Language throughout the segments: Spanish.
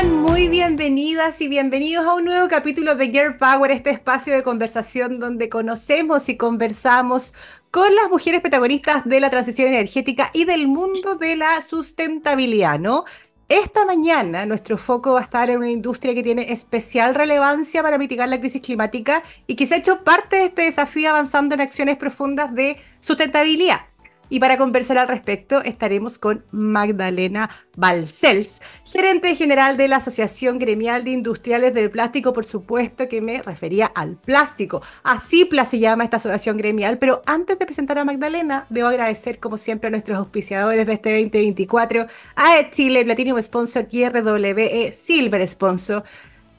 Sean muy bienvenidas y bienvenidos a un nuevo capítulo de Girl Power, este espacio de conversación donde conocemos y conversamos con las mujeres protagonistas de la transición energética y del mundo de la sustentabilidad, ¿no? Esta mañana nuestro foco va a estar en una industria que tiene especial relevancia para mitigar la crisis climática y que se ha hecho parte de este desafío avanzando en acciones profundas de sustentabilidad. Y para conversar al respecto estaremos con Magdalena Balcells, gerente general de la Asociación Gremial de Industriales del Plástico, por supuesto que me refería al plástico. Así se llama esta asociación gremial, pero antes de presentar a Magdalena, debo agradecer como siempre a nuestros auspiciadores de este 2024, a Chile Platinum Sponsor y RWE Silver Sponsor,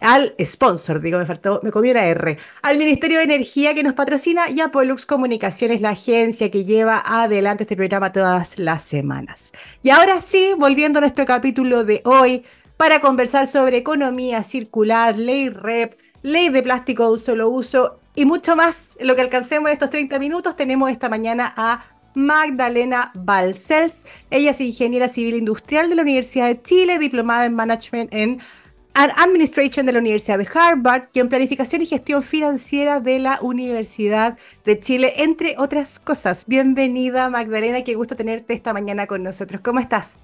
al sponsor, digo, me faltó, me comí una R, al Ministerio de Energía que nos patrocina y a Pollux Comunicaciones, la agencia que lleva adelante este programa todas las semanas. Y ahora sí, volviendo a nuestro capítulo de hoy, para conversar sobre economía circular, ley REP, ley de plástico de un solo uso y mucho más, lo que alcancemos en estos 30 minutos, tenemos esta mañana a Magdalena Balcells. Ella es ingeniera civil industrial de la Universidad de Chile, diplomada en Management en Administration de la Universidad de Harvard y en Planificación y Gestión Financiera de la Universidad de Chile, entre otras cosas. Bienvenida Magdalena, qué gusto tenerte esta mañana con nosotros. ¿Cómo estás?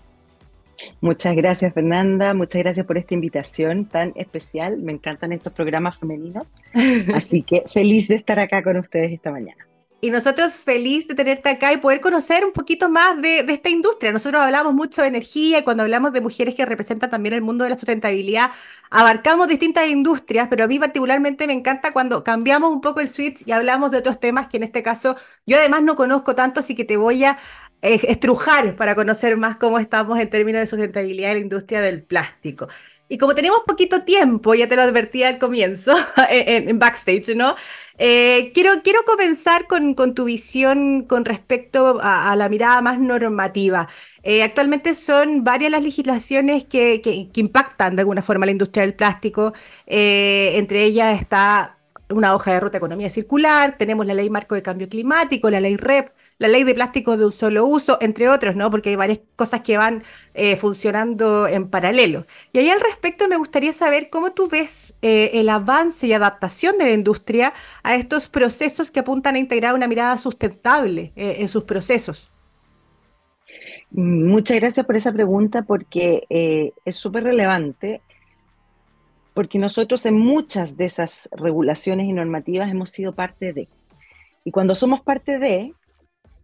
Muchas gracias Fernanda, muchas gracias por esta invitación tan especial. Me encantan estos programas femeninos, así que feliz de estar acá con ustedes esta mañana. Y nosotros feliz de tenerte acá y poder conocer un poquito más de, esta industria. Nosotros hablamos mucho de energía y cuando hablamos de mujeres que representan también el mundo de la sustentabilidad, abarcamos distintas industrias, pero a mí particularmente me encanta cuando cambiamos un poco el switch y hablamos de otros temas que en este caso yo además no conozco tanto, así que te voy a eh, estrujar para conocer más cómo estamos en términos de sustentabilidad en la industria del plástico. Y como tenemos poquito tiempo, ya te lo advertí al comienzo, en, backstage, ¿no? Eh, quiero, quiero comenzar con, con, tu visión con respecto a, la mirada más normativa. Eh, actualmente son varias las legislaciones que, que, impactan de alguna forma la industria del plástico. Eh, entre ellas está una hoja de ruta de economía circular, tenemos la ley marco de cambio climático, la ley REP, la ley de plástico de un solo uso, entre otros, ¿no? Porque hay varias cosas que van eh, funcionando en paralelo. Y ahí al respecto me gustaría saber cómo tú ves eh, el avance y adaptación de la industria a estos procesos que apuntan a integrar una mirada sustentable eh, en sus procesos. Muchas gracias por esa pregunta porque es súper relevante porque nosotros en muchas de esas regulaciones y normativas hemos sido parte de. Y cuando somos parte de,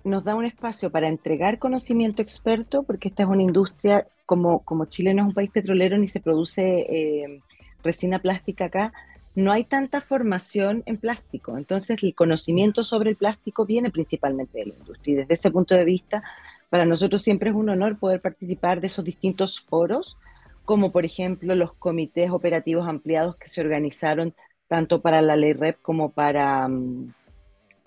nos da un espacio para entregar conocimiento experto, porque esta es una industria, como, como Chile no es un país petrolero ni se produce eh, resina plástica acá, no hay tanta formación en plástico. Entonces, el conocimiento sobre el plástico viene principalmente de la industria. Y desde ese punto de vista, para nosotros siempre es un honor poder participar de esos distintos foros, como por ejemplo los comités operativos ampliados que se organizaron tanto para la ley REP como para... Mm,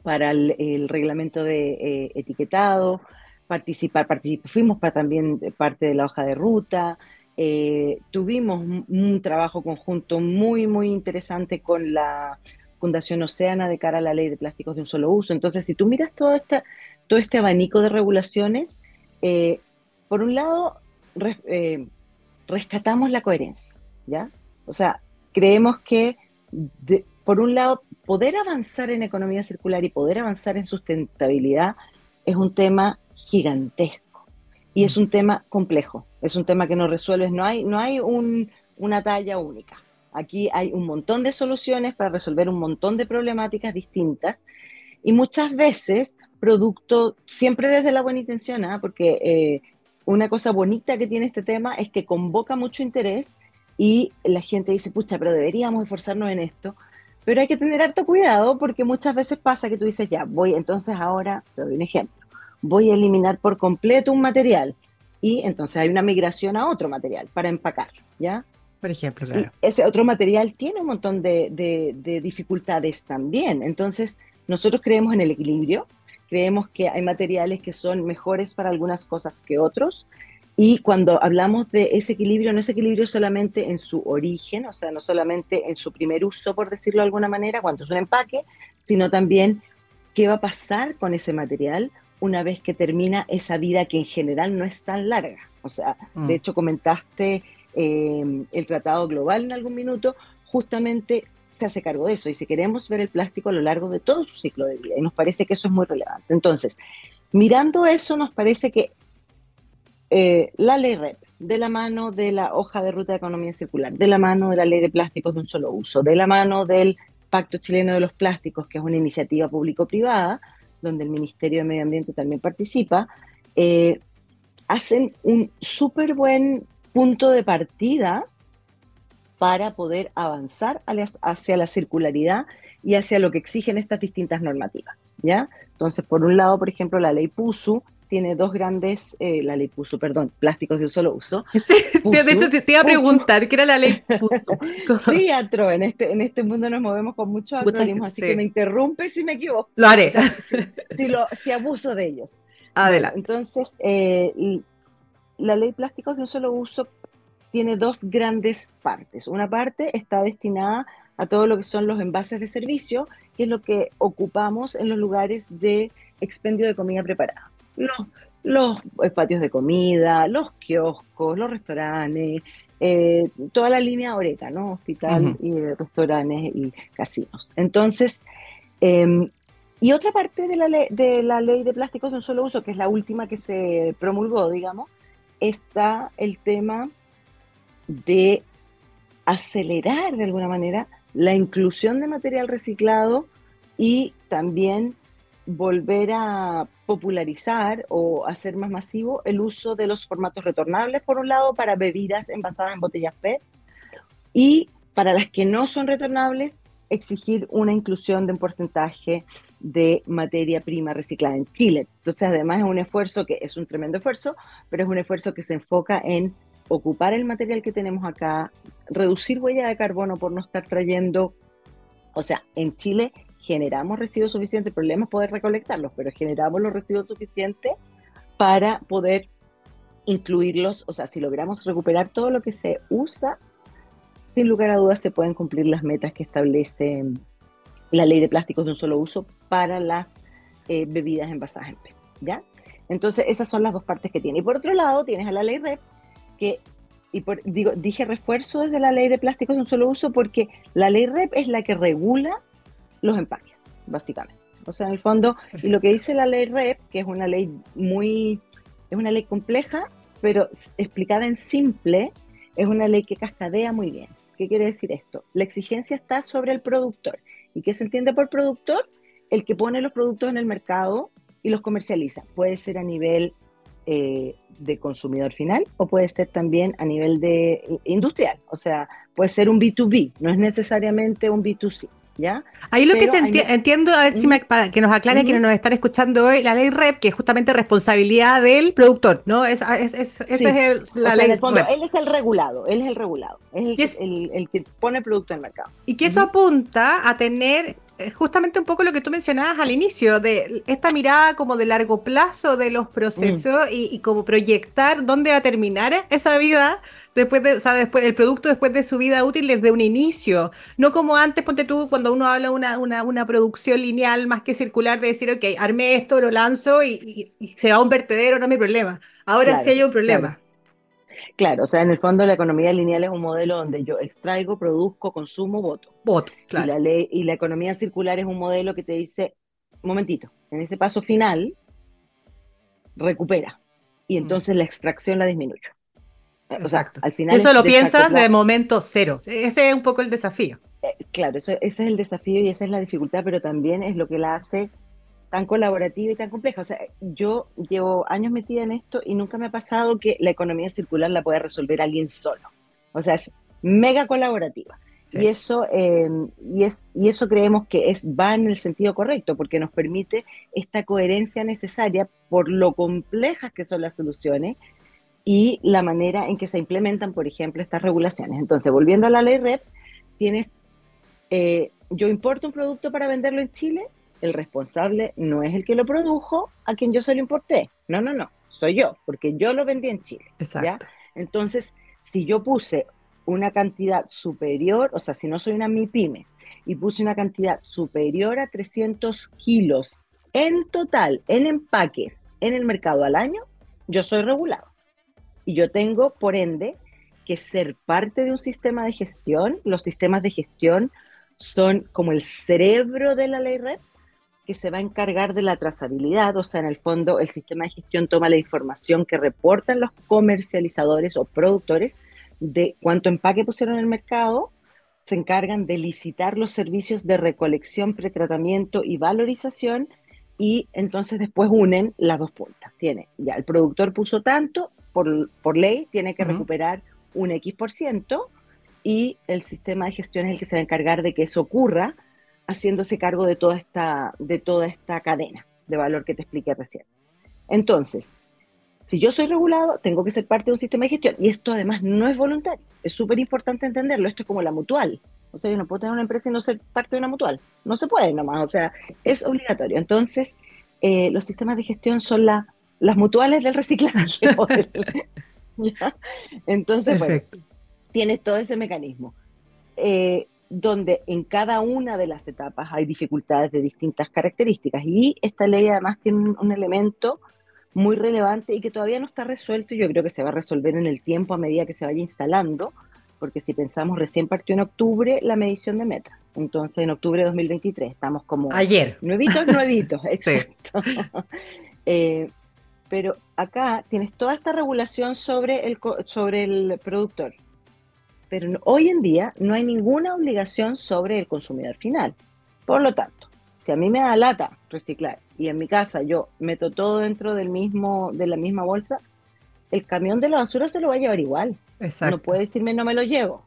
para el, reglamento de eh, etiquetado, participar, fuimos para también parte de la hoja de ruta, eh, tuvimos un, trabajo conjunto muy, muy interesante con la Fundación Oceana de cara a la ley de plásticos de un solo uso. Entonces, si tú miras todo, esta, todo este abanico de regulaciones, eh, por un lado, rescatamos la coherencia, ¿ya? O sea, creemos que por un lado, poder avanzar en economía circular y poder avanzar en sustentabilidad es un tema gigantesco y es un tema complejo, es un tema que no resuelves, no hay, no hay una talla única. Aquí hay un montón de soluciones para resolver un montón de problemáticas distintas y muchas veces producto, siempre desde la buena intención, ¿ah? porque eh, una cosa bonita que tiene este tema es que convoca mucho interés y la gente dice, pucha, pero deberíamos esforzarnos en esto, pero hay que tener harto cuidado porque muchas veces pasa que tú dices, ya, voy, entonces ahora, te doy un ejemplo, voy a eliminar por completo un material y entonces hay una migración a otro material para empacar, ¿ya? Por ejemplo, claro. ese otro material tiene un montón de, de dificultades también. Entonces, nosotros creemos en el equilibrio, creemos que hay materiales que son mejores para algunas cosas que otros, y cuando hablamos de ese equilibrio, no es equilibrio solamente en su origen, o sea, no solamente en su primer uso, por decirlo de alguna manera, cuando es un empaque, sino también qué va a pasar con ese material una vez que termina esa vida que en general no es tan larga. O sea, de mm. hecho comentaste em, el Tratado Global en algún minuto, justamente se hace cargo de eso. Y si queremos ver el plástico a lo largo de todo su ciclo de vida, y nos parece que eso es muy relevante. Entonces, mirando eso, nos parece que eh, la ley REP, de la mano de la hoja de ruta de economía circular, de la mano de la ley de plásticos de un solo uso, de la mano del Pacto Chileno de los Plásticos, que es una iniciativa público-privada, donde el Ministerio de Medio Ambiente también participa, eh, hacen un súper buen punto de partida para poder avanzar hacia la circularidad y hacia lo que exigen estas distintas normativas. ¿ya? Entonces, por un lado, por ejemplo, la ley PUSU tiene dos grandes, eh, la ley PUSU, perdón, plásticos de un solo uso. Sí, de hecho te, iba a preguntar, ¿qué era la ley PUSU? sí, Atro, en este, en este mundo nos movemos con muchos acrónimos, así que me interrumpe si me equivoco. Lo haré. si, lo, si, abuso de ellos. Adelante. entonces, eh, la ley plásticos de un solo uso tiene dos grandes partes. Una parte está destinada a todo lo que son los envases de servicio, que es lo que ocupamos en los lugares de expendio de comida preparada. Los, los patios de comida, los kioscos, los restaurantes, eh, toda la línea Oreca, ¿no? Hospital y restaurantes y casinos. Entonces, em, y otra parte de la, ley, de la ley de plásticos de un solo uso, que es la última que se promulgó, digamos, está el tema de acelerar de alguna manera la inclusión de material reciclado y también volver a popularizar o hacer más masivo el uso de los formatos retornables, por un lado, para bebidas envasadas en botellas PET y para las que no son retornables, exigir una inclusión de un porcentaje de materia prima reciclada en Chile. Entonces, además es un esfuerzo que es un tremendo esfuerzo, pero es un esfuerzo que se enfoca en ocupar el material que tenemos acá, reducir huella de carbono por no estar trayendo, o sea, en Chile generamos residuos suficientes, el problema es poder recolectarlos, pero generamos los residuos suficientes para poder incluirlos, o sea, si logramos recuperar todo lo que se usa, sin lugar a dudas se pueden cumplir las metas que establece la ley de plásticos de un solo uso para las eh, bebidas envasadas en PET, ¿ya? Entonces, esas son las dos partes que tiene. Y por otro lado, tienes a la ley REP, que, y por, digo, dije refuerzo desde la ley de plásticos de un solo uso, porque la ley REP es la que regula los empaques, básicamente. O sea, en el fondo, y lo que dice la ley REP, que es una ley muy, es una ley compleja, pero explicada en simple, es una ley que cascadea muy bien. ¿Qué quiere decir esto? La exigencia está sobre el productor. ¿Y qué se entiende por productor? El que pone los productos en el mercado y los comercializa. Puede ser a nivel eh, de consumidor final o puede ser también a nivel de industrial. O sea, puede ser un B2B, no es necesariamente un B2C. ¿Ya? Ahí lo que se entiendo, a ver si me, para que nos aclare quienes nos están escuchando hoy, la ley REP, que es justamente responsabilidad del productor, ¿no? Es, es, es, esa es la ley. él es el regulado, él es el regulado, es el, el, que pone el producto en el mercado. Y que eso apunta a tener eh, justamente un poco lo que tú mencionabas al inicio, de esta mirada como de largo plazo de los procesos mm. y, como proyectar dónde va a terminar esa vida después de, o sea, después el producto después de su vida útil desde un inicio. No como antes, ponte tú, cuando uno habla una, una, una producción lineal más que circular, de decir, ok, armé esto, lo lanzo y, se va a un vertedero, no es mi problema. Ahora sí hay un problema. Claro, o sea, en el fondo la economía lineal es un modelo donde yo extraigo, produzco, consumo, voto. Voto, claro. Y la, ley, y la economía circular es un modelo que te dice, momentito, en ese paso final, recupera. Y mm. entonces la extracción la disminuyo. Exacto. al final eso lo piensas de momento cero. Ese es un poco el desafío. Eh, claro, eso, ese es el desafío y esa es la dificultad, pero también es lo que la hace tan colaborativa y tan compleja. O sea, yo llevo años metida en esto y nunca me ha pasado que la economía circular la pueda resolver alguien solo. O sea, es mega colaborativa. Y, eso, em, y, es, y eso creemos que es, va en el sentido correcto, porque nos permite esta coherencia necesaria por lo complejas que son las soluciones y la manera en que se implementan, por ejemplo, estas regulaciones. Entonces, volviendo a la ley REP, tienes, eh, yo importo un producto para venderlo en Chile, el responsable no es el que lo produjo a quien yo se lo importé. No, no, no, soy yo, porque yo lo vendí en Chile. Exacto. Entonces, si yo puse una cantidad superior, o sea, si no soy una MIPYME y puse una cantidad superior a 300 kilos en total, en empaques, en el mercado al año, yo soy regulado. Y yo tengo, por ende, que ser parte de un sistema de gestión. Los sistemas de gestión son como el cerebro de la ley red que se va a encargar de la trazabilidad, o sea, en el fondo el sistema de gestión toma la información que reportan los comercializadores o productores de cuánto empaque pusieron en el mercado, se encargan de licitar los servicios de recolección, pretratamiento y valorización y entonces después unen las dos puntas. Tiene, ya el productor puso tanto, por, por ley tiene que recuperar un X por ciento y el sistema de gestión es el que se va a encargar de que eso ocurra, haciéndose cargo de toda esta, de toda esta cadena de valor que te expliqué recién. Entonces, si yo soy regulado, tengo que ser parte de un sistema de gestión. Y esto además no es voluntario. Es súper importante entenderlo. Esto es como la mutual. O sea, yo no puedo tener una empresa y no ser parte de una mutual. No se puede nomás. O sea, es obligatorio. Entonces, eh, los sistemas de gestión son las mutuales del reciclaje. Entonces, bueno, tienes todo ese mecanismo. Eh, donde en cada una de las etapas hay dificultades de distintas características. Y esta ley además tiene un, elemento muy relevante y que todavía no está resuelto y yo creo que se va a resolver en el tiempo a medida que se vaya instalando, porque si pensamos, recién partió en octubre la medición de metas, entonces en octubre de 2023 estamos como... Ayer. Nuevitos, nuevitos, exacto. Eh, pero acá tienes toda esta regulación sobre el, sobre el productor, pero hoy en día no hay ninguna obligación sobre el consumidor final. Por lo tanto, si a mí me da lata reciclar y en mi casa yo meto todo dentro del mismo, de la misma bolsa, el camión de la basura se lo va a llevar igual. No puede decirme no me lo llevo.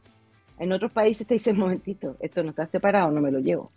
En otros países te dicen, momentito, esto no está separado, no me lo llevo.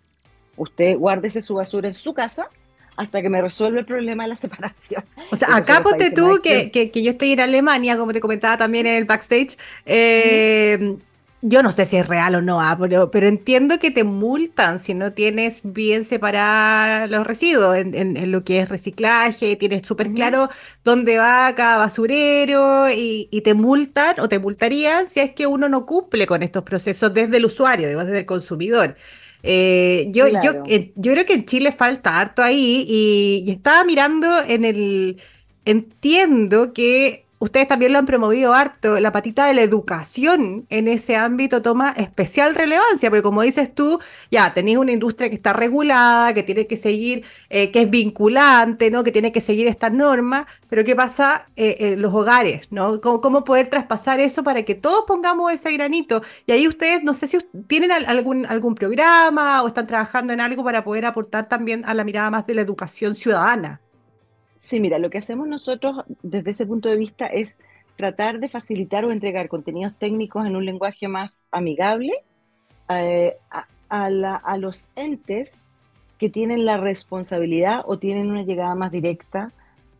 Usted guárdese su basura en su casa hasta que me resuelve el problema de la separación. O sea, acá ponte tú que, que, yo estoy en Alemania, como te comentaba también en el backstage. Eh, yo no sé si es real o no, ah, pero, pero, entiendo que te multan si no tienes bien separados los residuos en, lo que es reciclaje, tienes súper claro dónde va cada basurero y, y, te multan o te multarían si es que uno no cumple con estos procesos desde el usuario, desde el consumidor. Eh, yo, yo, eh, yo creo que en Chile falta harto ahí y, y estaba mirando en el... Entiendo que ustedes también lo han promovido harto, la patita de la educación en ese ámbito toma especial relevancia, porque como dices tú, ya tenéis una industria que está regulada, que tiene que seguir, eh, que es vinculante, ¿no? Que tiene que seguir estas normas, pero ¿qué pasa eh, en los hogares, ¿no? ¿Cómo, poder traspasar eso para que todos pongamos ese granito? Y ahí ustedes, no sé si tienen algún, algún programa o están trabajando en algo para poder aportar también a la mirada más de la educación ciudadana. Sí, mira, lo que hacemos nosotros desde ese punto de vista es tratar de facilitar o entregar contenidos técnicos en un lenguaje más amigable eh, a, los entes que tienen la responsabilidad o tienen una llegada más directa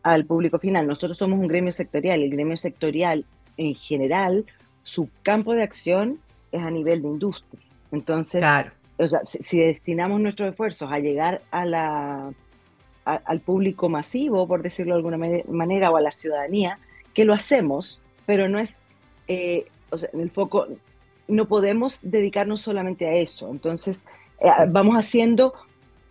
al público final. Nosotros somos un gremio sectorial. El gremio sectorial, en general, su campo de acción es a nivel de industria. Entonces, o sea, si destinamos nuestros esfuerzos a llegar a la al público masivo, por decirlo de alguna manera, o a la ciudadanía, que lo hacemos, pero no es, eh, o sea, en el foco, no podemos dedicarnos solamente a eso. Entonces, eh, vamos haciendo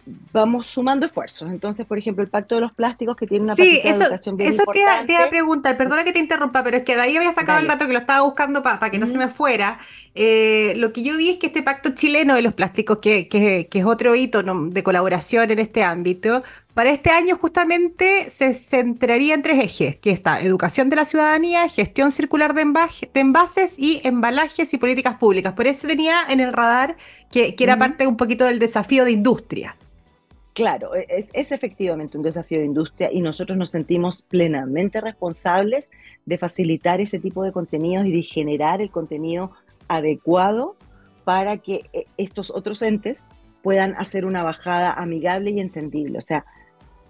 vamos sumando esfuerzos. Entonces, por ejemplo, el Pacto de los Plásticos que tiene una sí, eso, de educación bien eso importante. te iba, a preguntar, perdona que te interrumpa, pero es que de ahí había sacado el dato que lo estaba buscando para que no se me fuera. Eh, lo que yo vi es que este Pacto chileno de los plásticos, que, que, es otro hito de colaboración en este ámbito, para este año justamente se centraría en tres ejes, que está educación de la ciudadanía, gestión circular de, de envases y embalajes y políticas públicas. Por eso tenía en el radar que, que era parte un poquito del desafío de industria. Claro, e, es, efectivamente un desafío de industria y nosotros nos sentimos plenamente responsables de facilitar ese tipo de contenidos y de generar el contenido adecuado para que e, estos otros entes puedan hacer una bajada amigable y entendible. O sea,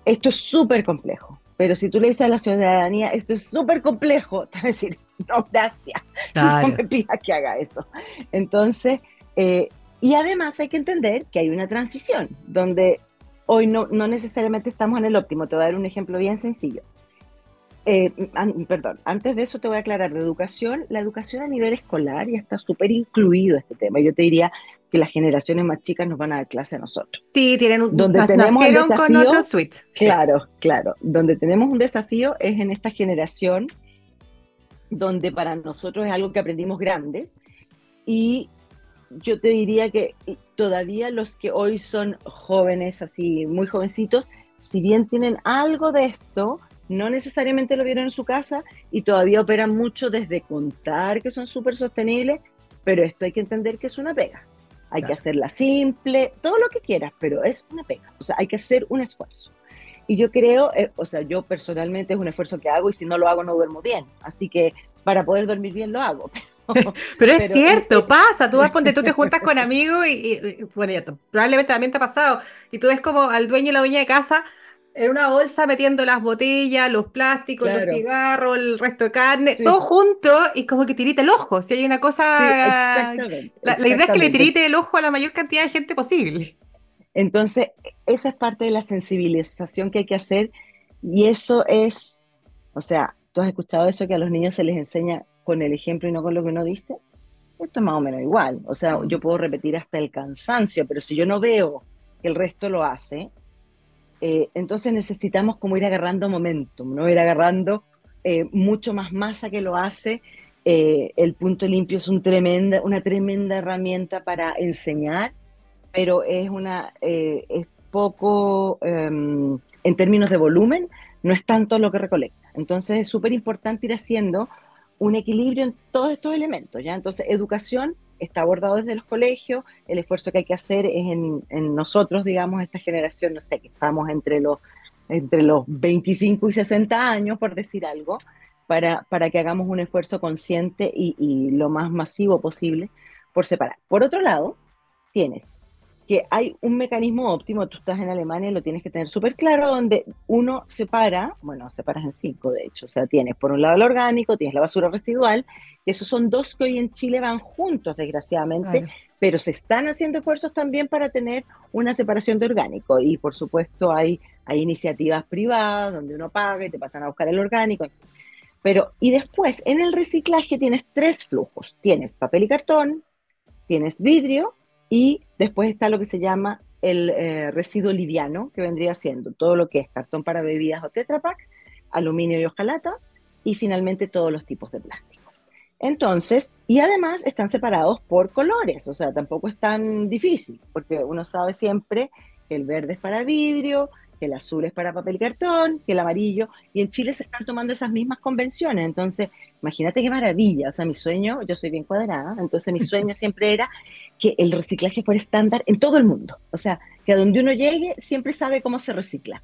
esto es súper complejo, pero si tú le dices a la ciudadanía, esto es súper complejo, te va a decir, no, gracias, no me pidas que haga eso. Entonces, eh, y además hay que entender que hay una transición donde hoy no, no necesariamente estamos en el óptimo. Te voy a dar un ejemplo bien sencillo. Eh, perdón, antes de eso te voy a aclarar de educación. La educación a nivel escolar ya está súper incluido este tema. Yo te diría que las generaciones más chicas nos van a dar clase a nosotros. Sí, tienen un donde tenemos con otro. Claro, claro. Donde tenemos un desafío es en esta generación donde para nosotros es algo que aprendimos grandes. Y yo te diría que todavía los que hoy son jóvenes, así muy jovencitos, si bien tienen algo de esto, no necesariamente lo vieron en su casa y todavía operan mucho desde contar que son súper sostenibles, pero esto hay que entender que es una pega. Hay que hacerla simple, todo lo que quieras, pero es una pega. O sea, hay que hacer un esfuerzo. Y yo creo, eh, o sea, yo personalmente es un esfuerzo que hago y si no lo hago no duermo bien. Así que para poder dormir bien lo hago. Pero, es cierto, pasa, tú vas ponte, tú te juntas con amigos y, bueno, ya, probablemente también te ha pasado, y tú ves como al dueño y la dueña de casa en una bolsa metiendo las botellas, los plásticos, los cigarros, el resto de carne, todo junto y como que tirite el ojo. Si hay una cosa. la, idea es que le tirite el ojo a la mayor cantidad de gente posible. Entonces, esa es parte de la sensibilización que hay que hacer y eso es, o sea, tú has escuchado eso que a los niños se les enseña con el ejemplo y no con lo que uno dice. Esto es más o menos igual. O sea, yo puedo repetir hasta el cansancio, pero si yo no veo que el resto lo hace, eh, entonces necesitamos como ir agarrando momentum, ¿no? Ir agarrando eh, mucho más masa que lo hace. Eh, el punto limpio es un tremenda, una tremenda herramienta para enseñar, pero es, una, es poco, em, en términos de volumen, no es tanto lo que recolecta. Entonces es súper importante ir haciendo un equilibrio en todos estos elementos, ¿ya? Entonces, educación está abordado desde los colegios, el esfuerzo que hay que hacer es en, nosotros, digamos, esta generación, no sé, que estamos entre los, entre los 25 y 60 años, por decir algo, para, para que hagamos un esfuerzo consciente y, y lo más masivo posible por separar. Por otro lado, tienes que hay un mecanismo óptimo, tú estás en Alemania y lo tienes que tener súper claro, donde uno separa, bueno, separas en cinco de hecho, o sea, tienes por un lado el orgánico, tienes la basura residual, y esos son dos que hoy en Chile van juntos, desgraciadamente, pero se están haciendo esfuerzos también para tener una separación de orgánico, y por supuesto hay, hay iniciativas privadas donde uno paga y te pasan a buscar el orgánico, Pero, y después, en el reciclaje tienes tres flujos, tienes papel y cartón, tienes vidrio, y después está lo que se llama el eh, residuo liviano, que vendría siendo todo lo que es cartón para bebidas o Tetra aluminio y hojalata, y finalmente todos los tipos de plástico. Entonces, y además están separados por colores, o sea, tampoco es tan difícil, porque uno sabe siempre que el verde es para vidrio, que el azul es para papel y cartón, que el amarillo, y en Chile se están tomando esas mismas convenciones, entonces, imagínate qué maravilla, o sea, mi sueño, yo soy bien cuadrada, entonces mi sueño siempre era que el reciclaje fuera estándar en todo el mundo, o sea, que a donde uno llegue siempre sabe cómo se recicla.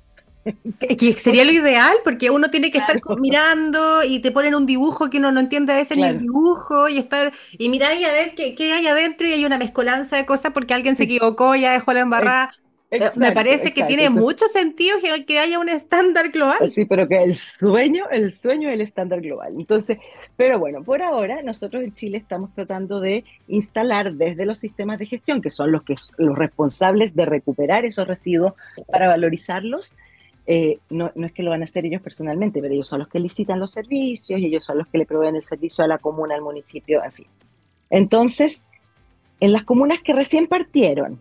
Que sería lo ideal, porque uno tiene que estar mirando y te ponen un dibujo que uno no entiende a veces ni el dibujo y estar y mirar y a ver qué, qué, hay adentro y hay una mezcolanza de cosas porque alguien se equivocó, ya dejó la embarrada. Eh, me parece que tiene mucho sentido que, haya un estándar global. Sí, pero que el sueño, el sueño es el estándar global. Entonces, pero bueno, por ahora nosotros en Chile estamos tratando de instalar desde los sistemas de gestión, que son los, que, los responsables de recuperar esos residuos para valorizarlos. Eh, no, no, es que lo van a hacer ellos personalmente, pero ellos son los que licitan los servicios y ellos son los que le proveen el servicio a la comuna, al municipio, en fin. Entonces, en las comunas que recién partieron,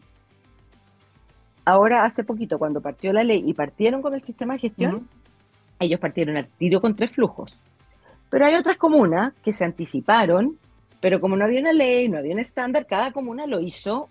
ahora hace poquito, cuando partió la ley y partieron con el sistema de gestión, ellos partieron al tiro con tres flujos. Pero hay otras comunas que se anticiparon, pero como no había una ley, no había un estándar, cada comuna lo hizo,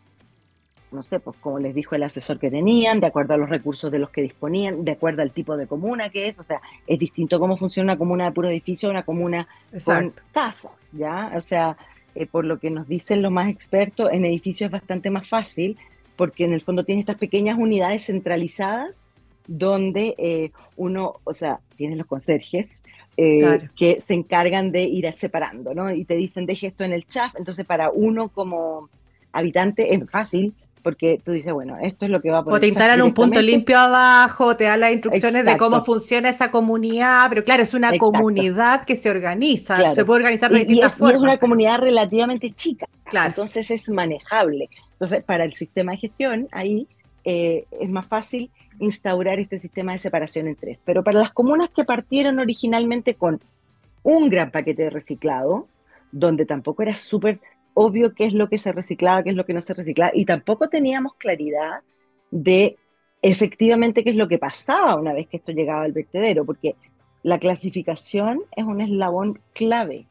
no sé, pues como les dijo el asesor que tenían, de acuerdo a los recursos de los que disponían, de acuerdo al tipo de comuna que es, o sea, es distinto cómo funciona una comuna de puro edificio a una comuna con casas, ¿ya? O sea, eh, por lo que nos dicen los más expertos, en edificios es bastante más fácil, porque en el fondo tiene estas pequeñas unidades centralizadas donde eh, uno, o sea, tiene los conserjes eh, que se encargan de ir separando, ¿no? Y te dicen, deje esto en el chat, entonces para uno como habitante es fácil porque tú dices, bueno, esto es lo que va a poner. O te instalan un punto limpio abajo, te dan las instrucciones de cómo funciona esa comunidad, pero claro, es una comunidad que se organiza, se puede organizar de distintas formas. Y es una comunidad relativamente chica, claro. entonces es manejable. Entonces, para el sistema de gestión, ahí eh, es más fácil instaurar este sistema de separación en tres. Pero para las comunas que partieron originalmente con un gran paquete de reciclado, donde tampoco era súper obvio qué es lo que se reciclaba, qué es lo que no se reciclaba, y tampoco teníamos claridad de efectivamente qué es lo que pasaba una vez que esto llegaba al vertedero, porque la clasificación es un eslabón clave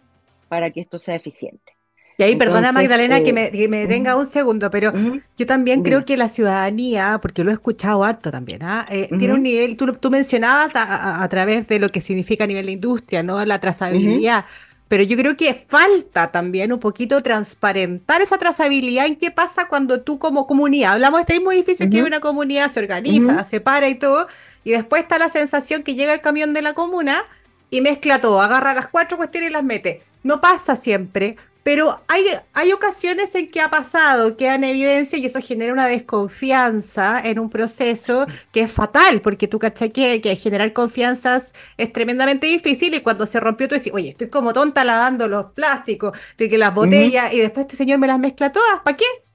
para que esto sea eficiente. Y ahí, perdona Magdalena que me, que detenga un segundo, pero yo también creo que la ciudadanía, porque lo he escuchado harto también, ¿ah? eh, tiene un nivel, tú, tú mencionabas a, través de lo que significa a nivel de industria, ¿no? La trazabilidad. Pero yo creo que falta también un poquito transparentar esa trazabilidad en qué pasa cuando tú como comunidad, hablamos de este mismo edificio que una comunidad se organiza, se para y todo, y después está la sensación que llega el camión de la comuna y mezcla todo, agarra las cuatro cuestiones y las mete. No pasa siempre, pero hay, hay ocasiones en que ha pasado, queda en evidencia y eso genera una desconfianza en un proceso que es fatal, porque tú cachai que, que generar confianzas es tremendamente difícil y cuando se rompió tú decís, oye, estoy como tonta lavando los plásticos, de que las botellas y después este señor me las mezcla todas, ¿para qué?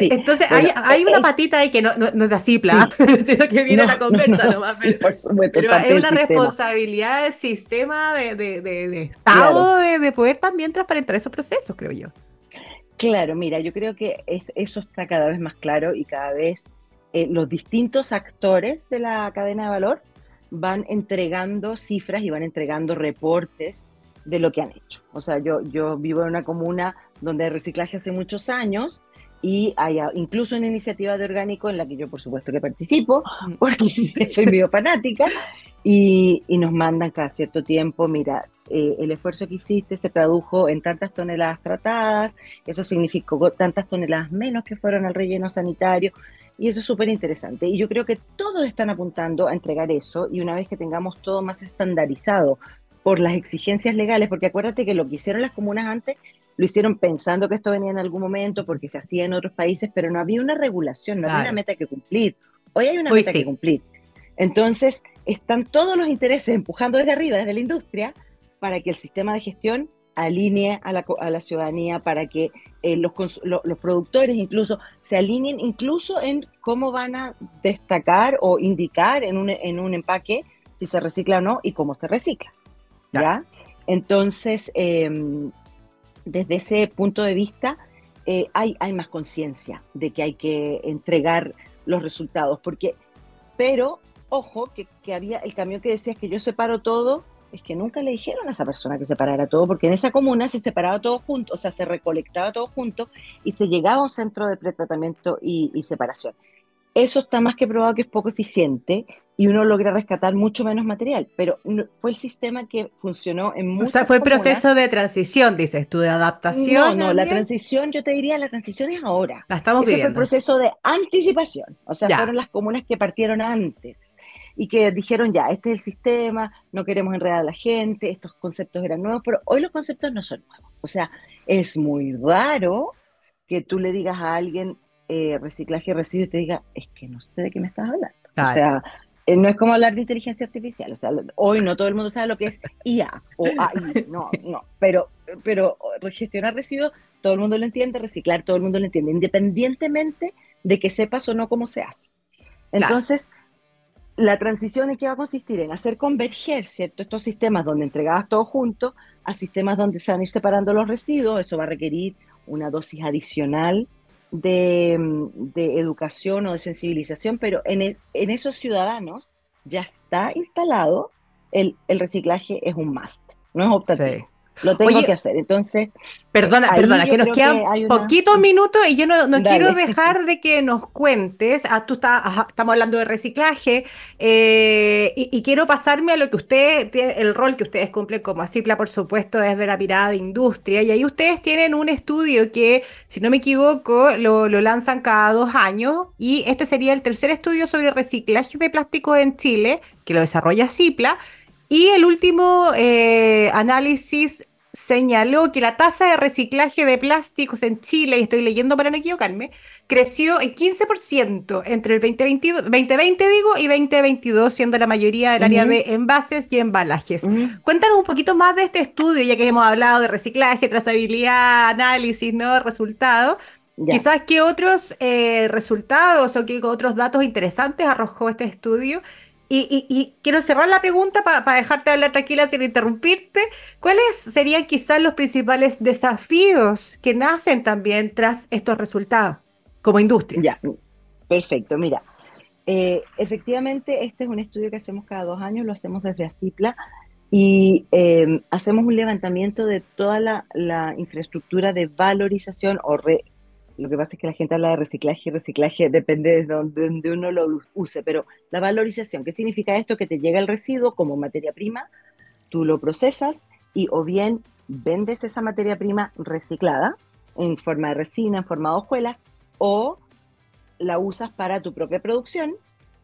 Entonces hay, hay, una patita ahí que no, no, es así, plan, sino que viene la conversa nomás. pero, es una responsabilidad del sistema de, de, de, Estado de, poder también transparentar esos procesos, creo yo. Claro, mira, yo creo que eso está cada vez más claro y cada vez eh, los distintos actores de la cadena de valor van entregando cifras y van entregando reportes de lo que han hecho. O sea, yo, yo vivo en una comuna donde hay reciclaje hace muchos años y hay incluso una iniciativa de orgánico en la que yo por supuesto que participo, porque soy medio fanática, y, y, nos mandan cada cierto tiempo, mira, eh, el esfuerzo que hiciste se tradujo en tantas toneladas tratadas, eso significó tantas toneladas menos que fueron al relleno sanitario, y eso es súper interesante. Y yo creo que todos están apuntando a entregar eso, y una vez que tengamos todo más estandarizado por las exigencias legales, porque acuérdate que lo que hicieron las comunas antes lo hicieron pensando que esto venía en algún momento porque se hacía en otros países, pero no había una regulación, no había una meta que cumplir. Hoy hay una meta que cumplir. Entonces, están todos los intereses empujando desde arriba, desde la industria, para que el sistema de gestión alinee a la, ciudadanía, para que eh, los, los, productores incluso se alineen incluso en cómo van a destacar o indicar en un, en un empaque si se recicla o no y cómo se recicla. ¿ya? Entonces, em, desde ese punto de vista, eh, hay, hay más conciencia de que hay que entregar los resultados, porque, pero, ojo, que, que, había el camión que decía que yo separo todo, es que nunca le dijeron a esa persona que separara todo, porque en esa comuna se separaba todo junto, o sea, se recolectaba todo junto y se llegaba a un centro de pretratamiento y separación. Eso está más que probado que es poco eficiente y uno logra rescatar mucho menos material, pero fue el sistema que funcionó en muchas O sea, fue el proceso de transición, dices tú, de adaptación. No, no, la transición, yo te diría, la transición es ahora. La estamos Ese fue el proceso de anticipación, o sea, fueron las comunas que partieron antes y que dijeron, ya, este es el sistema, no queremos enredar a la gente, estos conceptos eran nuevos, pero hoy los conceptos no son nuevos. O sea, es muy raro que tú le digas a alguien eh, reciclaje y residuo y te diga, es que no sé de qué me estás hablando. O sea, eh, no es como hablar de inteligencia artificial, o sea, hoy no todo el mundo sabe lo que es IA o AI, no, no, pero, pero gestionar residuos, todo el mundo lo entiende, reciclar, todo el mundo lo entiende, independientemente de que sepas o no cómo se hace. Entonces, la transición en qué va a consistir en hacer converger, ¿cierto? Estos sistemas donde entregabas todo junto a sistemas donde se van a ir separando los residuos, eso va a requerir una dosis adicional de, educación o de sensibilización, pero en, en, esos ciudadanos ya está instalado el, el reciclaje es un must, no es optativo. Lo tengo que hacer. Entonces. Perdona, perdona, que nos quedan poquitos minutos y yo no, no quiero dejar de que nos cuentes. Ah, tú estás, estamos hablando de reciclaje eh, y, quiero pasarme a lo que usted tiene, el rol que ustedes cumplen como ACIPLA, por supuesto, desde la mirada de industria. Y ahí ustedes tienen un estudio que, si no me equivoco, lo, lo lanzan cada dos años y este sería el tercer estudio sobre reciclaje de plástico en Chile, que lo desarrolla CIPLA. Y el último eh, análisis señaló que la tasa de reciclaje de plásticos en Chile, y estoy leyendo para no equivocarme, creció en 15% entre el 2022, 2020 digo, y 2022, siendo la mayoría del área de envases y embalajes. Cuéntanos un poquito más de este estudio, ya que hemos hablado de reciclaje, trazabilidad, análisis, ¿no? Resultados. Quizás qué otros eh, resultados o qué otros datos interesantes arrojó este estudio y, quiero cerrar la pregunta para dejarte hablar tranquila sin interrumpirte. ¿Cuáles serían quizás los principales desafíos que nacen también tras estos resultados como industria? Ya, perfecto. Mira, Eh, efectivamente, este es un estudio que hacemos cada dos años, lo hacemos desde ACIPLA y em, hacemos un levantamiento de toda la, infraestructura de valorización o lo que pasa es que la gente habla de reciclaje y reciclaje depende de donde, uno lo use, pero la valorización, ¿qué significa esto? Que te llega el residuo como materia prima, tú lo procesas y o bien vendes esa materia prima reciclada en forma de resina, en forma de hojuelas, o la usas para tu propia producción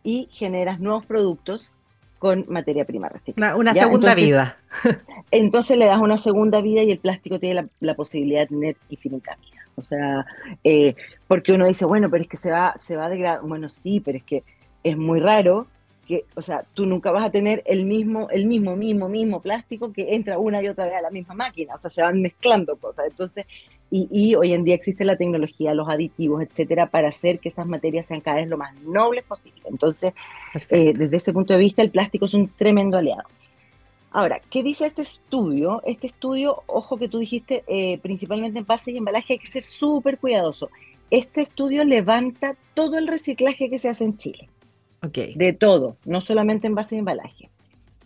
y generas nuevos productos con materia prima reciclada. Una, segunda vida. entonces le das una segunda vida y el plástico tiene la, posibilidad de tener infinita vida. O sea, eh, porque uno dice, bueno, pero es que se va, se va a degradar. Bueno, sí, pero es que es muy raro que, o sea, tú nunca vas a tener el mismo, el mismo, mismo, mismo plástico que entra una y otra vez a la misma máquina. O sea, se van mezclando cosas. Entonces, y, hoy en día existe la tecnología, los aditivos, etcétera, para hacer que esas materias sean cada vez lo más nobles posible. Entonces, eh, desde ese punto de vista, el plástico es un tremendo aliado. Ahora, ¿qué dice este estudio? Este estudio, ojo que tú dijiste, eh, principalmente en base y embalaje, hay que ser súper cuidadoso. Este estudio levanta todo el reciclaje que se hace en Chile. Okay. De todo, no solamente en base y embalaje.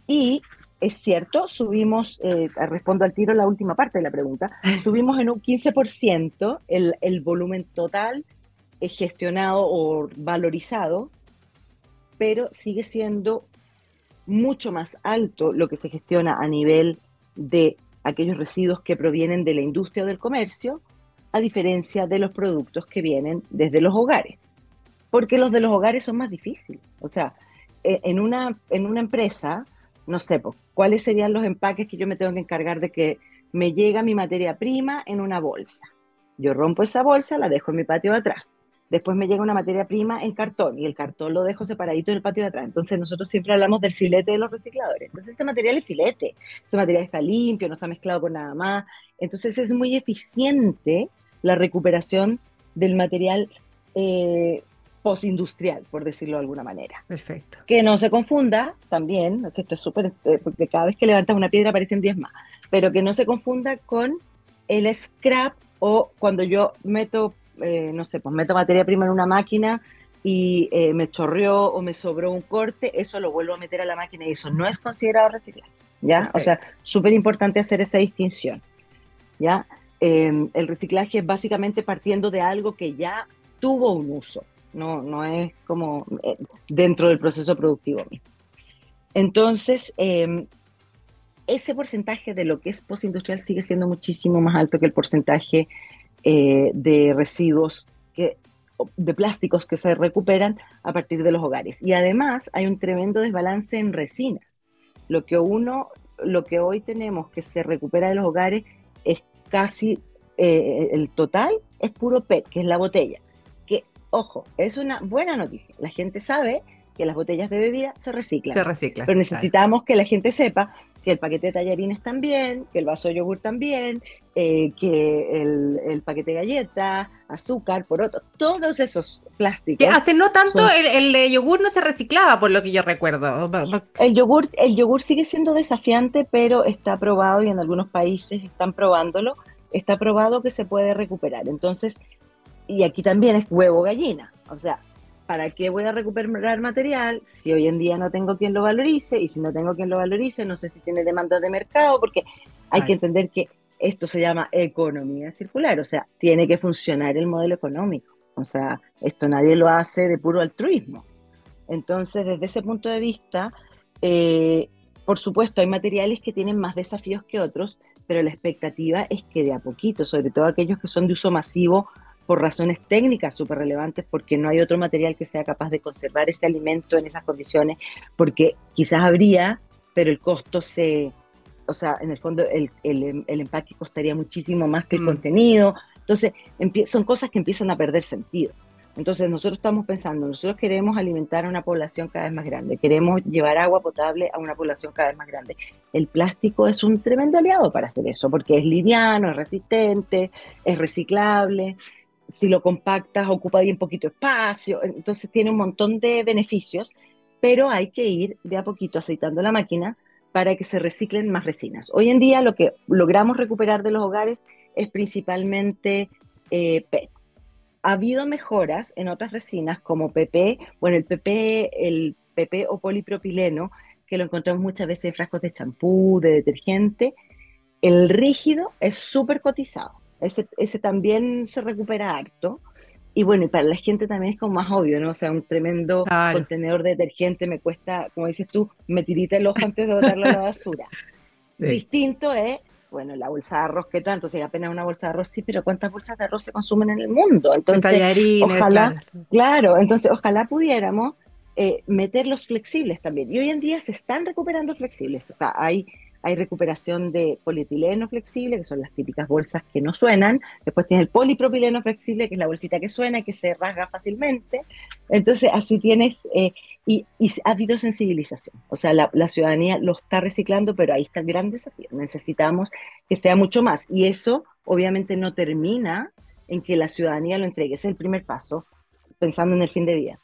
Y es cierto, subimos, eh, respondo al tiro la última parte de la pregunta, subimos en un 15% el, el volumen total eh, gestionado o valorizado, pero sigue siendo mucho más alto lo que se gestiona a nivel de aquellos residuos que provienen de la industria o del comercio, a diferencia de los productos que vienen desde los hogares. Porque los de los hogares son más difíciles. O sea, eh, en una, en una empresa, no sé, cuáles serían los empaques que yo me tengo que encargar de que me llega mi materia prima en una bolsa. Yo rompo esa bolsa, la dejo en mi patio atrás. Después me llega una materia prima en cartón y el cartón lo dejo separadito en el patio de atrás. Entonces nosotros siempre hablamos del filete de los recicladores. Entonces este material es filete, ese material está limpio, no está mezclado con nada más. Entonces es muy eficiente la recuperación del material eh, postindustrial, por decirlo de alguna manera. Perfecto. Que no se confunda también, esto es súper, eh, porque cada vez que levantas una piedra aparecen 10 más, pero que no se confunda con el scrap o cuando yo meto, eh, no sé, pues meto materia prima en una máquina y eh, me chorreó o me sobró un corte, eso lo vuelvo a meter a la máquina y eso no es considerado reciclaje, ¿ya? O sea, súper importante hacer esa distinción, ¿ya? el reciclaje es básicamente partiendo de algo que ya tuvo un uso, no, no es como eh, dentro del proceso productivo mismo. Entonces, em, ese porcentaje de lo que es postindustrial sigue siendo muchísimo más alto que el porcentaje eh, de residuos que, de plásticos que se recuperan a partir de los hogares. Y además hay un tremendo desbalance en resinas. Lo que uno, lo que hoy tenemos que se recupera de los hogares es casi eh, el total es puro PET, que es la botella ojo, es una buena noticia. La gente sabe que las botellas de bebida se reciclan. Se reciclan. Pero necesitamos que la gente sepa que el paquete de tallarines también, que el vaso de yogur también, eh, que el, paquete de galletas, azúcar, poroto, todos esos plásticos. Que hace no tanto el, de yogur no se reciclaba, por lo que yo recuerdo. El yogur, el yogur sigue siendo desafiante, pero está probado y en algunos países están probándolo. Está probado que se puede recuperar. Entonces, y aquí también es huevo gallina. O sea, ¿para qué voy a recuperar material si hoy en día no tengo quien lo valorice? Y si no tengo quien lo valorice, no sé si tiene demanda de mercado, porque hay que entender que esto se llama economía circular, o sea, tiene que funcionar el modelo económico. O sea, esto nadie lo hace de puro altruismo. Entonces, desde ese punto de vista, eh, por supuesto, hay materiales que tienen más desafíos que otros, pero la expectativa es que de a poquito, sobre todo aquellos que son de uso masivo, por razones técnicas súper relevantes, porque no hay otro material que sea capaz de conservar ese alimento en esas condiciones, porque quizás habría, pero el costo se, o sea, en el fondo el, el, empaque costaría muchísimo más que el mm. contenido. Entonces, son cosas que empiezan a perder sentido. Entonces, nosotros estamos pensando, nosotros queremos alimentar a una población cada vez más grande, queremos llevar agua potable a una población cada vez más grande. El plástico es un tremendo aliado para hacer eso, porque es liviano, es resistente, es reciclable si lo compactas ocupa bien poquito espacio, entonces tiene un montón de beneficios, pero hay que ir de a poquito aceitando la máquina para que se reciclen más resinas. Hoy en día lo que logramos recuperar de los hogares es principalmente eh, PET. ha habido mejoras en otras resinas como PP, bueno, el PP, el PP o polipropileno, que lo encontramos muchas veces en frascos de champú, de detergente. El rígido es súper cotizado. Ese, ese también se recupera harto. Y bueno, y para la gente también es como más obvio, ¿no? O sea, un tremendo contenedor de detergente me cuesta, como dices tú, me tirita el ojo antes de botarlo a la basura. Distinto es, bueno, la bolsa de arroz, ¿qué tanto? O sea, apenas una bolsa de arroz, sí, pero ¿cuántas bolsas de arroz se consumen en el mundo? Entonces, ojalá, claro. entonces ojalá pudiéramos eh, meter los flexibles también. Y hoy en día se están recuperando flexibles. O sea, hay hay recuperación de polietileno flexible, que son las típicas bolsas que no suenan. Después tienes el polipropileno flexible, que es la bolsita que suena y que se rasga fácilmente. Entonces, así tienes, eh, y, ha habido sensibilización. O sea, la, ciudadanía lo está reciclando, pero ahí está el gran desafío. Necesitamos que sea mucho más. Y eso, obviamente, no termina en que la ciudadanía lo entregue. Ese es el primer paso, pensando en el fin de vida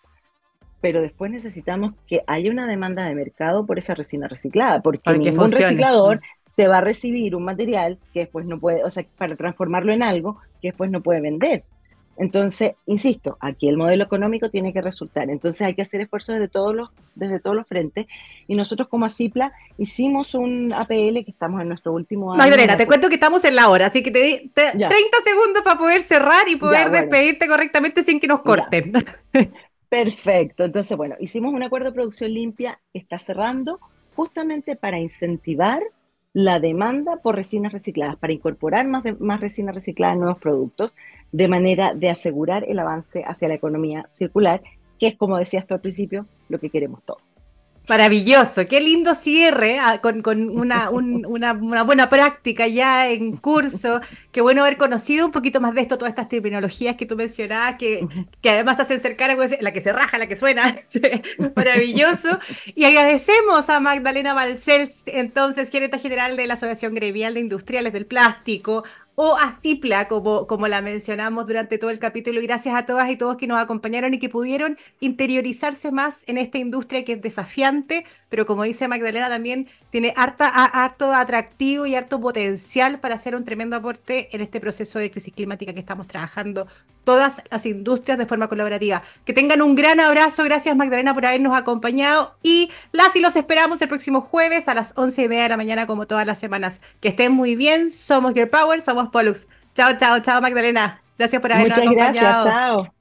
pero después necesitamos que haya una demanda de mercado por esa resina reciclada, porque ningún reciclador te va a recibir un material que después no puede, o sea, para transformarlo en algo que después no puede vender. Entonces, insisto, aquí el modelo económico tiene que resultar. Entonces hay que hacer esfuerzos desde todos los, desde todos los frentes. Y nosotros como ACIPLA hicimos un APL que estamos en nuestro último año. Magdalena, te cuento que estamos en la hora, así que te di 30 segundos para poder cerrar y poder despedirte correctamente sin que nos corten. Perfecto. Entonces, bueno, hicimos un acuerdo de producción limpia está cerrando justamente para incentivar la demanda por resinas recicladas, para incorporar más, más resinas recicladas en nuevos productos, de manera de asegurar el avance hacia la economía circular, que es, como decías tú al principio, lo que queremos todos. Maravilloso, qué lindo cierre ah, con, una, buena práctica ya en curso. Qué bueno haber conocido un poquito más de esto, todas estas terminologías que tú mencionabas, que, que además hacen cercana la que se raja, la que suena. Maravilloso. Y agradecemos a Magdalena Balcells, entonces, gerente general de la Asociación Gremial de Industriales del Plástico, o a Cipla, como, como la mencionamos durante todo el capítulo. Y gracias a todas y todos que nos acompañaron y que pudieron interiorizarse más en esta industria que es desafiante, pero como dice Magdalena también tiene harto atractivo y harto potencial para hacer un tremendo aporte en este proceso de crisis climática que estamos trabajando todas las industrias de forma colaborativa. Que tengan un gran abrazo, gracias Magdalena por habernos acompañado y las y los esperamos el próximo jueves a las once y media de la mañana como todas las semanas. Que estén muy bien, somos Gear Power, somos Pollux. Chao, chao, chao Magdalena. Gracias por habernos acompañado. Muchas gracias, chao.